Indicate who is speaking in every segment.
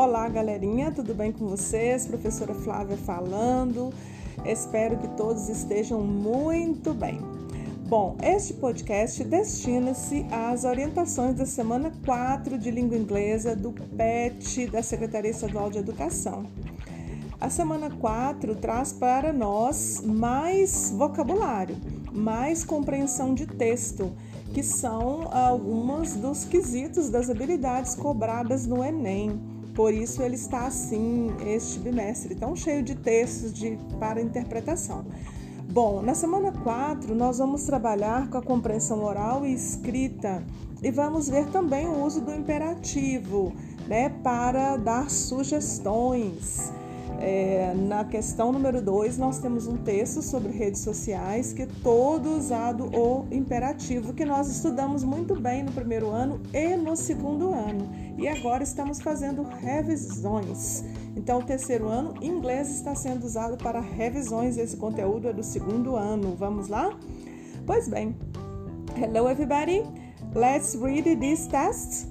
Speaker 1: Olá, galerinha, tudo bem com vocês? Professora Flávia falando. Espero que todos estejam muito bem. Bom, este podcast destina-se às orientações da semana 4 de língua inglesa do PET da Secretaria Estadual de Educação. A semana 4 traz para nós mais vocabulário, mais compreensão de texto, que são alguns dos quesitos das habilidades cobradas no Enem. Por isso ele está assim este bimestre, tão cheio de textos de, para interpretação. Bom, na semana 4 nós vamos trabalhar com a compreensão oral e escrita e vamos ver também o uso do imperativo, né, para dar sugestões. É, na questão número 2, nós temos um texto sobre redes sociais que é todo usado o imperativo, que nós estudamos muito bem no primeiro ano e no segundo ano. E agora estamos fazendo revisões. Então, o terceiro ano, inglês está sendo usado para revisões. Esse conteúdo é do segundo ano. Vamos lá? Pois bem. Hello, everybody. Let's read this test.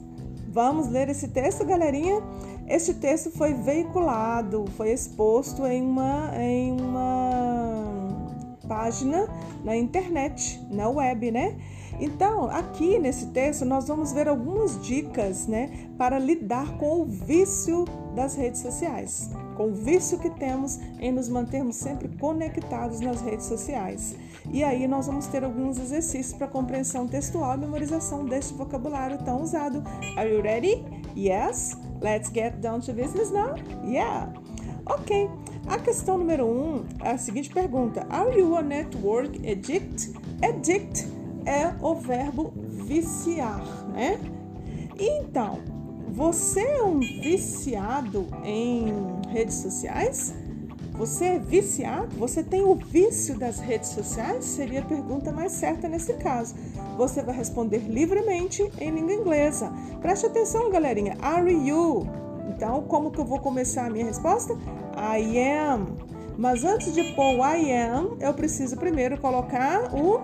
Speaker 1: Vamos ler esse texto, galerinha? Este texto foi veiculado, foi exposto em uma, em uma página na internet, na web, né? Então, aqui nesse texto, nós vamos ver algumas dicas, né, para lidar com o vício das redes sociais, com o vício que temos em nos mantermos sempre conectados nas redes sociais. E aí nós vamos ter alguns exercícios para compreensão textual e memorização deste vocabulário tão usado. Are you ready? Yes? Let's get down to business now? Yeah! Ok. A questão número um é a seguinte pergunta: Are you a network addict? Addict é o verbo viciar, né? Então, você é um viciado em redes sociais? Você é viciado? Você tem o vício das redes sociais? Seria a pergunta mais certa nesse caso. Você vai responder livremente em língua inglesa. Preste atenção, galerinha. Are you? Então, como que eu vou começar a minha resposta? I am. Mas antes de pôr o I am, eu preciso primeiro colocar o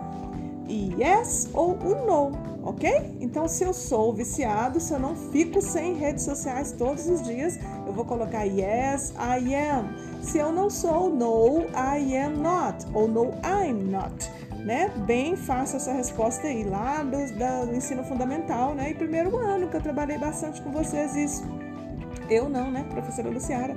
Speaker 1: yes ou o no ok? Então, se eu sou viciado, se eu não fico sem redes sociais todos os dias, eu vou colocar yes, I am. Se eu não sou, no, I am not, ou no, I'm not. Né? Bem fácil essa resposta aí, lá do, do ensino fundamental, né? E primeiro ano que eu trabalhei bastante com vocês isso. Eu não, né, professora Luciara?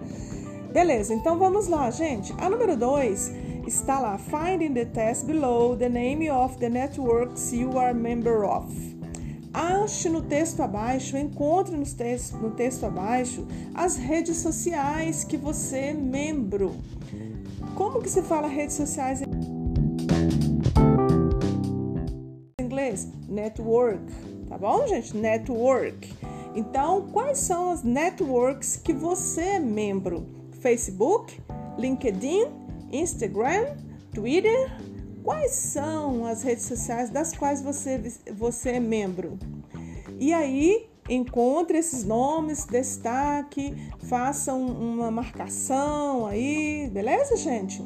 Speaker 1: Beleza, então vamos lá, gente. A número 2 está lá: Find in the test below the name of the networks you are member of. Ache no texto abaixo, encontre no texto, no texto abaixo as redes sociais que você é membro. Como que se fala redes sociais em inglês? Network, tá bom, gente? Network. Então, quais são as networks que você é membro? Facebook, LinkedIn, Instagram, Twitter. Quais são as redes sociais das quais você, você é membro? E aí, encontre esses nomes, destaque, faça uma marcação aí, beleza, gente?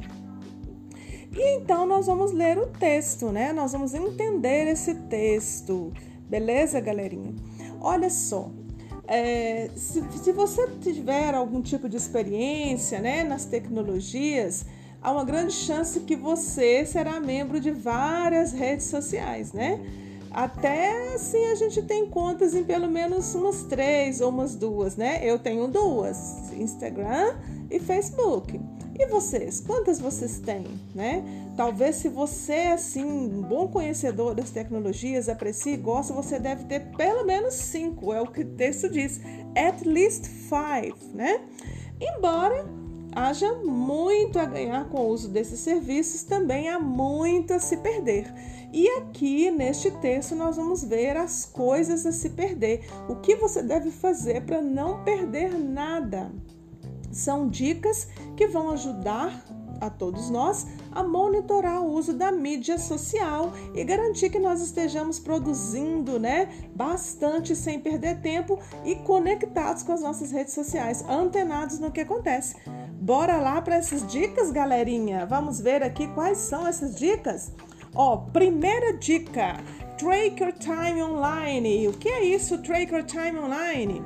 Speaker 1: E então nós vamos ler o texto, né? Nós vamos entender esse texto, beleza, galerinha? Olha só, é, se, se, você tiver algum tipo de experiência né, nas tecnologias, há uma grande chance que você será membro de várias redes sociais, né? Até assim a gente tem contas em pelo menos umas três ou umas duas, né? Eu tenho duas: Instagram e Facebook. E vocês? Quantas vocês têm, né? Talvez se você é assim, um bom conhecedor das tecnologias, aprecia e gosta, você deve ter pelo menos cinco, é o que o texto diz. At least five, né? Embora haja muito a ganhar com o uso desses serviços, também há muito a se perder. E aqui neste texto nós vamos ver as coisas a se perder. O que você deve fazer para não perder nada? São dicas que vão ajudar a todos nós a monitorar o uso da mídia social e garantir que nós estejamos produzindo, né, bastante sem perder tempo e conectados com as nossas redes sociais, antenados no que acontece. Bora lá para essas dicas, galerinha. Vamos ver aqui quais são essas dicas. Ó, primeira dica: track your time online. O que é isso, track your time online?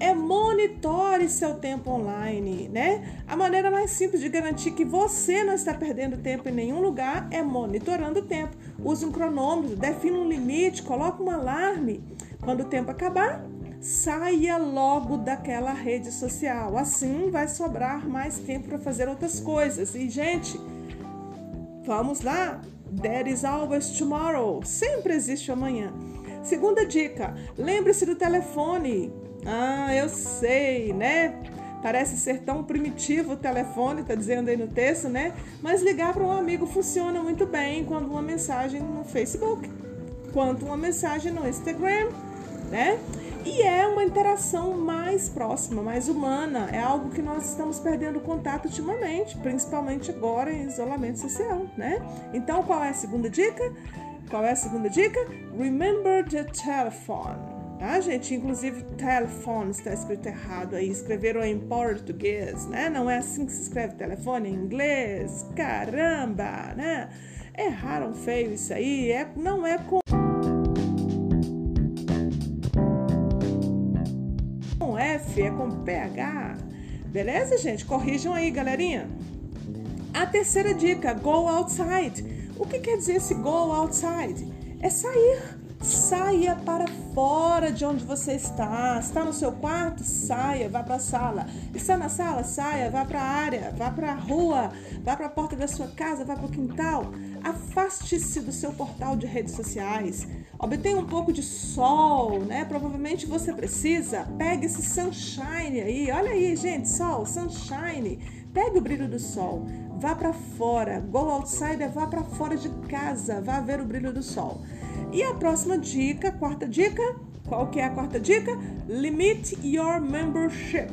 Speaker 1: É monitore seu tempo online, né? A maneira mais simples de garantir que você não está perdendo tempo em nenhum lugar é monitorando o tempo. Use um cronômetro, defina um limite, coloque um alarme. Quando o tempo acabar, saia logo daquela rede social. Assim vai sobrar mais tempo para fazer outras coisas. E, gente, vamos lá. There is always tomorrow. Sempre existe amanhã. Segunda dica: lembre-se do telefone. Ah, eu sei, né? Parece ser tão primitivo o telefone, tá dizendo aí no texto, né? Mas ligar para um amigo funciona muito bem quando uma mensagem no Facebook, quanto uma mensagem no Instagram, né? E é uma interação mais próxima, mais humana. É algo que nós estamos perdendo contato ultimamente, principalmente agora em isolamento social, né? Então, qual é a segunda dica? Qual é a segunda dica? Remember the telephone. Tá, gente? Inclusive, telefone está escrito errado aí. Escreveram em português, né? Não é assim que se escreve telefone em inglês. Caramba, né? Erraram feio isso aí. É, não é com. Com F, é com PH. Beleza, gente? Corrijam aí, galerinha. A terceira dica: go outside. O que quer dizer esse go outside? É sair. Saia para fora de onde você está. Está no seu quarto? Saia, vá para a sala. Está na sala? Saia, vá para a área, vá para a rua, vá para a porta da sua casa, vá para o quintal. Afaste-se do seu portal de redes sociais. Obtenha um pouco de sol, né? Provavelmente você precisa. Pegue esse sunshine aí. Olha aí, gente, sol, sunshine. Pegue o brilho do sol. Vá para fora. Go outside é vá para fora de casa. Vá ver o brilho do sol. E a próxima dica, quarta dica, qual que é a quarta dica? Limit your membership.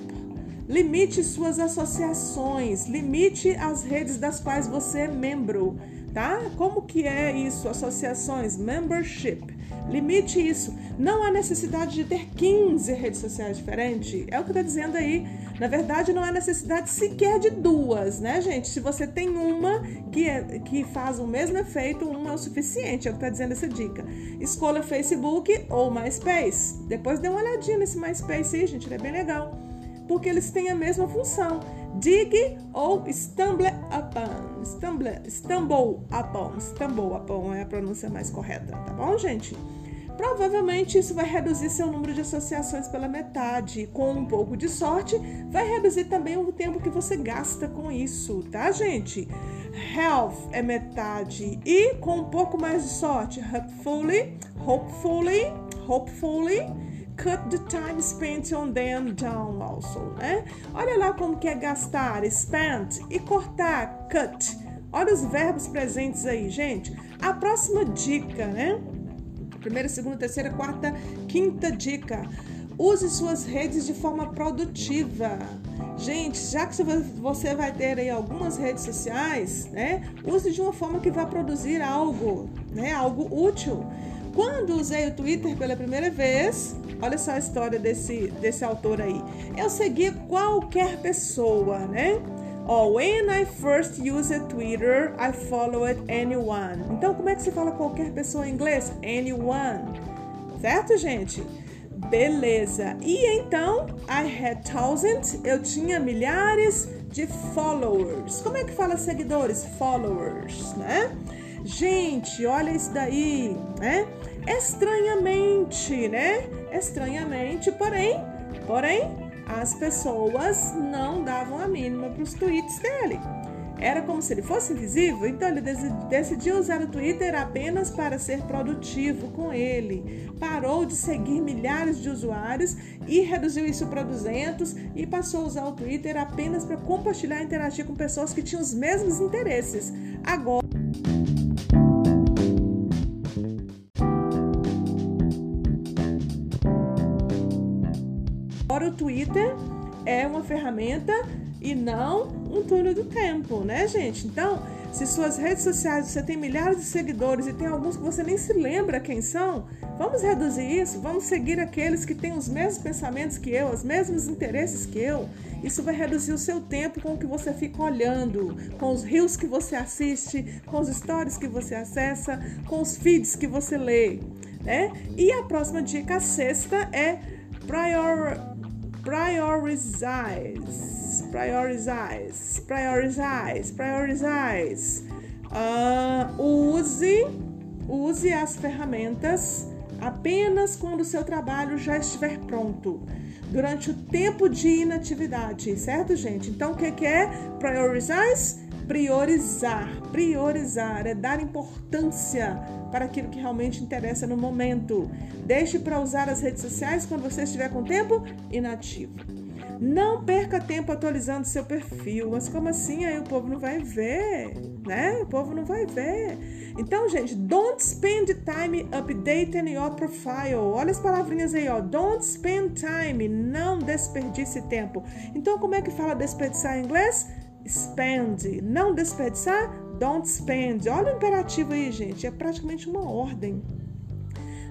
Speaker 1: Limite suas associações, limite as redes das quais você é membro, tá? Como que é isso? Associações, membership. Limite isso. Não há necessidade de ter 15 redes sociais diferentes. É o que está dizendo aí. Na verdade, não há necessidade sequer de duas, né, gente? Se você tem uma que, é, que faz o mesmo efeito, uma é o suficiente. É o que está dizendo essa dica. Escolha Facebook ou MySpace. Depois dê uma olhadinha nesse MySpace aí, gente. Ele é bem legal. Porque eles têm a mesma função. Dig ou stumble upon. Stumble, stumble upon. Stumble upon é a pronúncia mais correta, tá bom, gente? Provavelmente isso vai reduzir seu número de associações pela metade. Com um pouco de sorte, vai reduzir também o tempo que você gasta com isso, tá, gente? Health é metade e com um pouco mais de sorte, hopefully, hopefully, hopefully, cut the time spent on them down also, né? Olha lá como que é gastar, spent e cortar, cut. Olha os verbos presentes aí, gente. A próxima dica, né? Primeira, segunda, terceira, quarta, quinta dica. Use suas redes de forma produtiva. Gente, já que você vai ter aí algumas redes sociais, né? Use de uma forma que vai produzir algo, né? Algo útil. Quando usei o Twitter pela primeira vez, olha só a história desse, desse autor aí. Eu seguia qualquer pessoa, né? Oh, when I first used Twitter, I followed anyone. Então, como é que se fala qualquer pessoa em inglês? Anyone. Certo, gente? Beleza. E então, I had thousands, eu tinha milhares de followers. Como é que fala seguidores? Followers, né? Gente, olha isso daí, né? Estranhamente, né? Estranhamente, porém, porém, as pessoas não davam a mínima para os tweets dele. Era como se ele fosse invisível, então ele decidiu usar o Twitter apenas para ser produtivo com ele. Parou de seguir milhares de usuários e reduziu isso para 200 e passou a usar o Twitter apenas para compartilhar e interagir com pessoas que tinham os mesmos interesses. Agora Twitter é uma ferramenta e não um túnel do tempo, né, gente? Então, se suas redes sociais você tem milhares de seguidores e tem alguns que você nem se lembra quem são, vamos reduzir isso, vamos seguir aqueles que têm os mesmos pensamentos que eu, os mesmos interesses que eu. Isso vai reduzir o seu tempo com o que você fica olhando, com os rios que você assiste, com os stories que você acessa, com os feeds que você lê, né? E a próxima dica, a sexta, é prior Prioritize. Prioritize. Prioritize. Prioritize. Uh, use, use as ferramentas apenas quando o seu trabalho já estiver pronto. Durante o tempo de inatividade, certo, gente? Então, o que é prioritize? Priorizar. Priorizar é dar importância para aquilo que realmente interessa no momento. Deixe para usar as redes sociais quando você estiver com tempo inativo. Não perca tempo atualizando seu perfil. Mas como assim? Aí o povo não vai ver, né? O povo não vai ver. Então, gente, don't spend time updating your profile. Olha as palavrinhas aí, ó. Don't spend time. Não desperdice tempo. Então, como é que fala desperdiçar em inglês? Spend. Não desperdiçar? Don't spend. Olha o imperativo aí, gente. É praticamente uma ordem.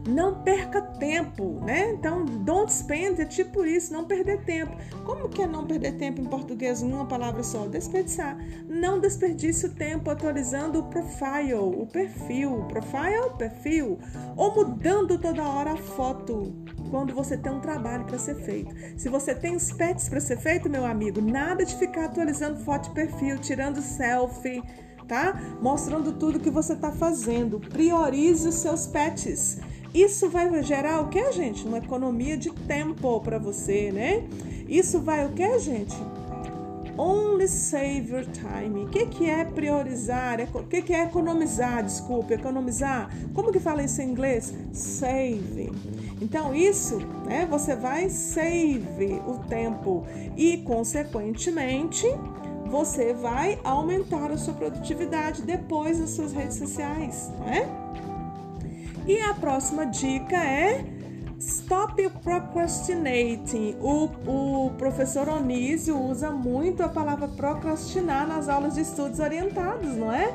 Speaker 1: Não perca tempo, né? Então, don't spend é tipo isso, não perder tempo. Como que é não perder tempo em português em uma palavra só? Desperdiçar. Não desperdice o tempo atualizando o profile, o perfil. Profile, perfil. Ou mudando toda hora a foto quando você tem um trabalho para ser feito. Se você tem os pets para ser feito, meu amigo, nada de ficar atualizando foto de perfil, tirando selfie, tá? Mostrando tudo que você está fazendo. Priorize os seus pets. Isso vai gerar o que, gente? Uma economia de tempo para você, né? Isso vai o que, gente? Only save your time. O que, que é priorizar? O que, que é economizar? Desculpe, economizar. Como que fala isso em inglês? Save. Então, isso, né? Você vai save o tempo e, consequentemente, você vai aumentar a sua produtividade depois das suas redes sociais, não é? E a próxima dica é Stop procrastinating. O, o professor Onísio usa muito a palavra procrastinar nas aulas de estudos orientados, não é?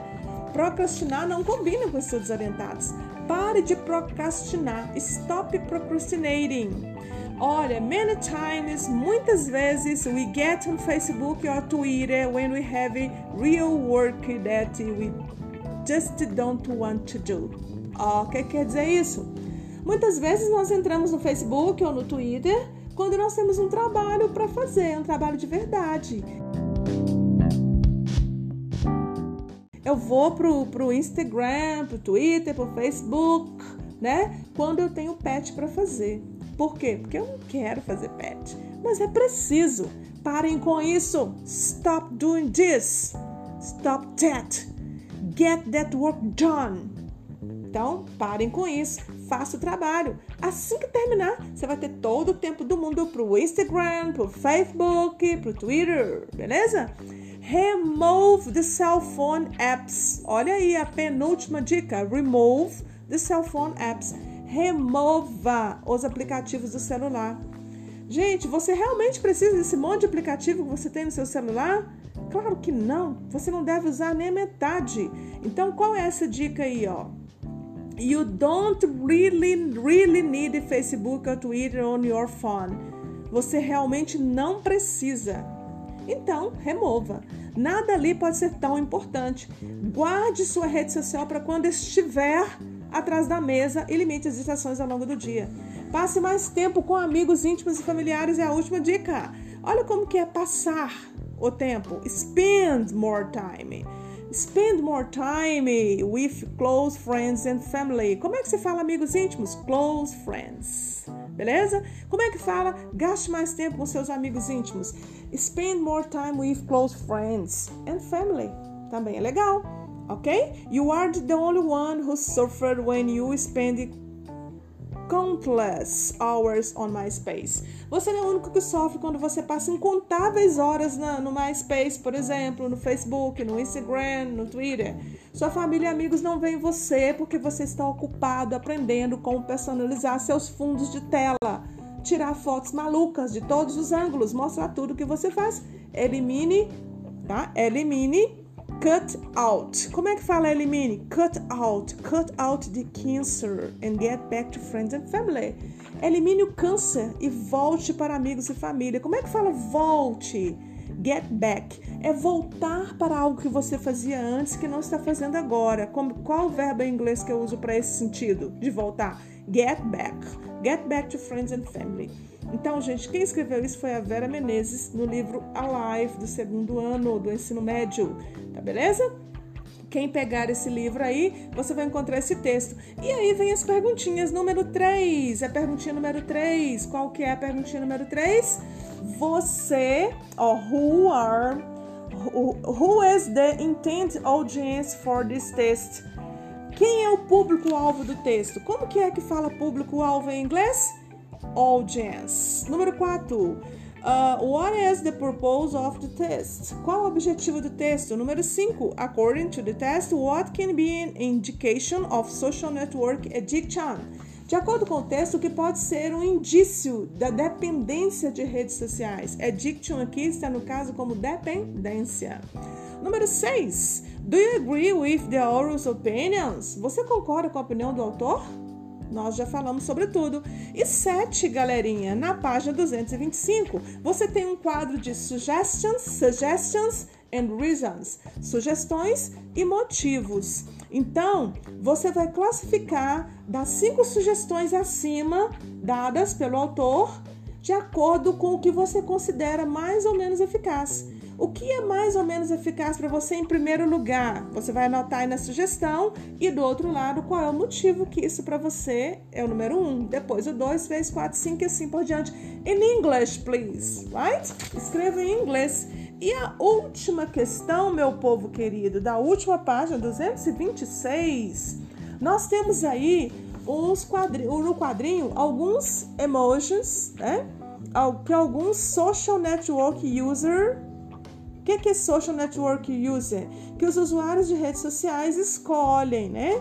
Speaker 1: Procrastinar não combina com estudos orientados. Pare de procrastinar. Stop procrastinating. Olha, many times, muitas vezes, we get on Facebook or Twitter when we have real work that we just don't want to do. O que quer dizer isso? Muitas vezes nós entramos no Facebook ou no Twitter quando nós temos um trabalho para fazer, um trabalho de verdade. Eu vou pro, pro Instagram, pro Twitter, pro Facebook, né? Quando eu tenho pet para fazer. Por quê? Porque eu não quero fazer pet, mas é preciso. Parem com isso. Stop doing this. Stop that. Get that work done. Então, parem com isso, faça o trabalho. Assim que terminar, você vai ter todo o tempo do mundo pro Instagram, pro Facebook, pro Twitter, beleza? Remove the cell phone apps. Olha aí a penúltima dica: remove the cell phone apps. Remova os aplicativos do celular. Gente, você realmente precisa desse monte de aplicativo que você tem no seu celular? Claro que não. Você não deve usar nem metade. Então, qual é essa dica aí, ó? You don't really, really need Facebook or Twitter on your phone. Você realmente não precisa. Então, remova. Nada ali pode ser tão importante. Guarde sua rede social para quando estiver atrás da mesa e limite as distrações ao longo do dia. Passe mais tempo com amigos íntimos e familiares é a última dica. Olha como que é passar o tempo. Spend more time. Spend more time with close friends and family. Como é que se fala amigos íntimos? Close friends. Beleza? Como é que fala? Gaste mais tempo com seus amigos íntimos. Spend more time with close friends and family. Também é legal, ok? You are the only one who suffered when you spend countless hours on MySpace. Você não é o único que sofre quando você passa incontáveis horas na, no MySpace, por exemplo, no Facebook, no Instagram, no Twitter. Sua família e amigos não veem você porque você está ocupado aprendendo como personalizar seus fundos de tela, tirar fotos malucas de todos os ângulos, mostrar tudo que você faz. Elimine, tá? Elimine Cut out. Como é que fala elimine? Cut out. Cut out the cancer and get back to friends and family. Elimine o câncer e volte para amigos e família. Como é que fala volte? Get back. É voltar para algo que você fazia antes que não está fazendo agora. Como, qual o verbo em inglês que eu uso para esse sentido? De voltar. Get back. Get back to friends and family. Então, gente, quem escreveu isso foi a Vera Menezes no livro Alive do segundo ano do ensino médio, tá beleza? Quem pegar esse livro aí, você vai encontrar esse texto. E aí vem as perguntinhas número 3. A perguntinha número 3. Qual que é a perguntinha número 3? Você, ó, who are who is the intent audience for this test? Quem é o público-alvo do texto? Como que é que fala público-alvo em inglês? Audience. Número 4. Uh, what is the purpose of the test? Qual o objetivo do texto? Número 5. According to the test, what can be an indication of social network addiction? De acordo com o texto, o que pode ser um indício da dependência de redes sociais? Addiction aqui está no caso como dependência. Número 6. Do you agree with the author's opinions? Você concorda com a opinião do autor? Nós já falamos sobre tudo. E sete, galerinha, na página 225, você tem um quadro de suggestions, suggestions and reasons, sugestões e motivos. Então, você vai classificar das cinco sugestões acima dadas pelo autor de acordo com o que você considera mais ou menos eficaz. O que é mais ou menos eficaz para você em primeiro lugar? Você vai anotar aí na sugestão e do outro lado qual é o motivo que isso para você é o número um. Depois o dois, três, quatro, cinco e assim por diante. In English, please, right? Escreva em inglês. E a última questão, meu povo querido, da última página 226, nós temos aí uns quadrinhos, no quadrinho alguns emojis, né? Que alguns social network user que, que é Social Network User? Que os usuários de redes sociais escolhem, né?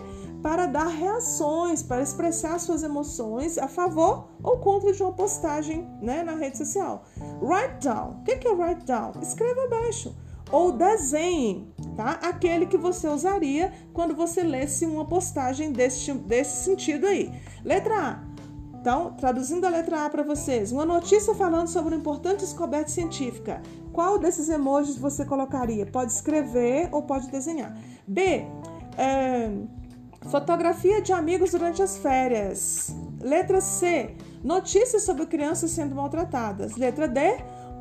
Speaker 1: Para dar reações, para expressar suas emoções a favor ou contra de uma postagem né, na rede social. Write down. O que, que é write down? Escreva abaixo. Ou desenhe, tá? Aquele que você usaria quando você lesse uma postagem desse, desse sentido aí. Letra A então, traduzindo a letra A para vocês, uma notícia falando sobre uma importante descoberta científica. Qual desses emojis você colocaria? Pode escrever ou pode desenhar. B. É, fotografia de amigos durante as férias. Letra C. Notícias sobre crianças sendo maltratadas. Letra D.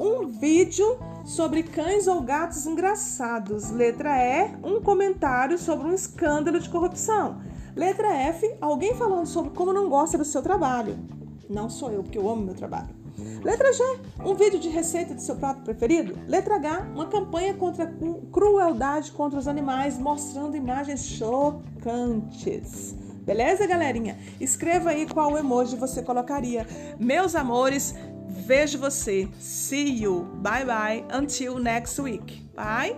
Speaker 1: Um vídeo sobre cães ou gatos engraçados. Letra E. Um comentário sobre um escândalo de corrupção. Letra F, alguém falando sobre como não gosta do seu trabalho. Não sou eu, porque eu amo meu trabalho. Letra G, um vídeo de receita do seu prato preferido. Letra H, uma campanha contra a crueldade contra os animais, mostrando imagens chocantes. Beleza, galerinha? Escreva aí qual emoji você colocaria. Meus amores, vejo você. See you. Bye bye. Until next week. Bye.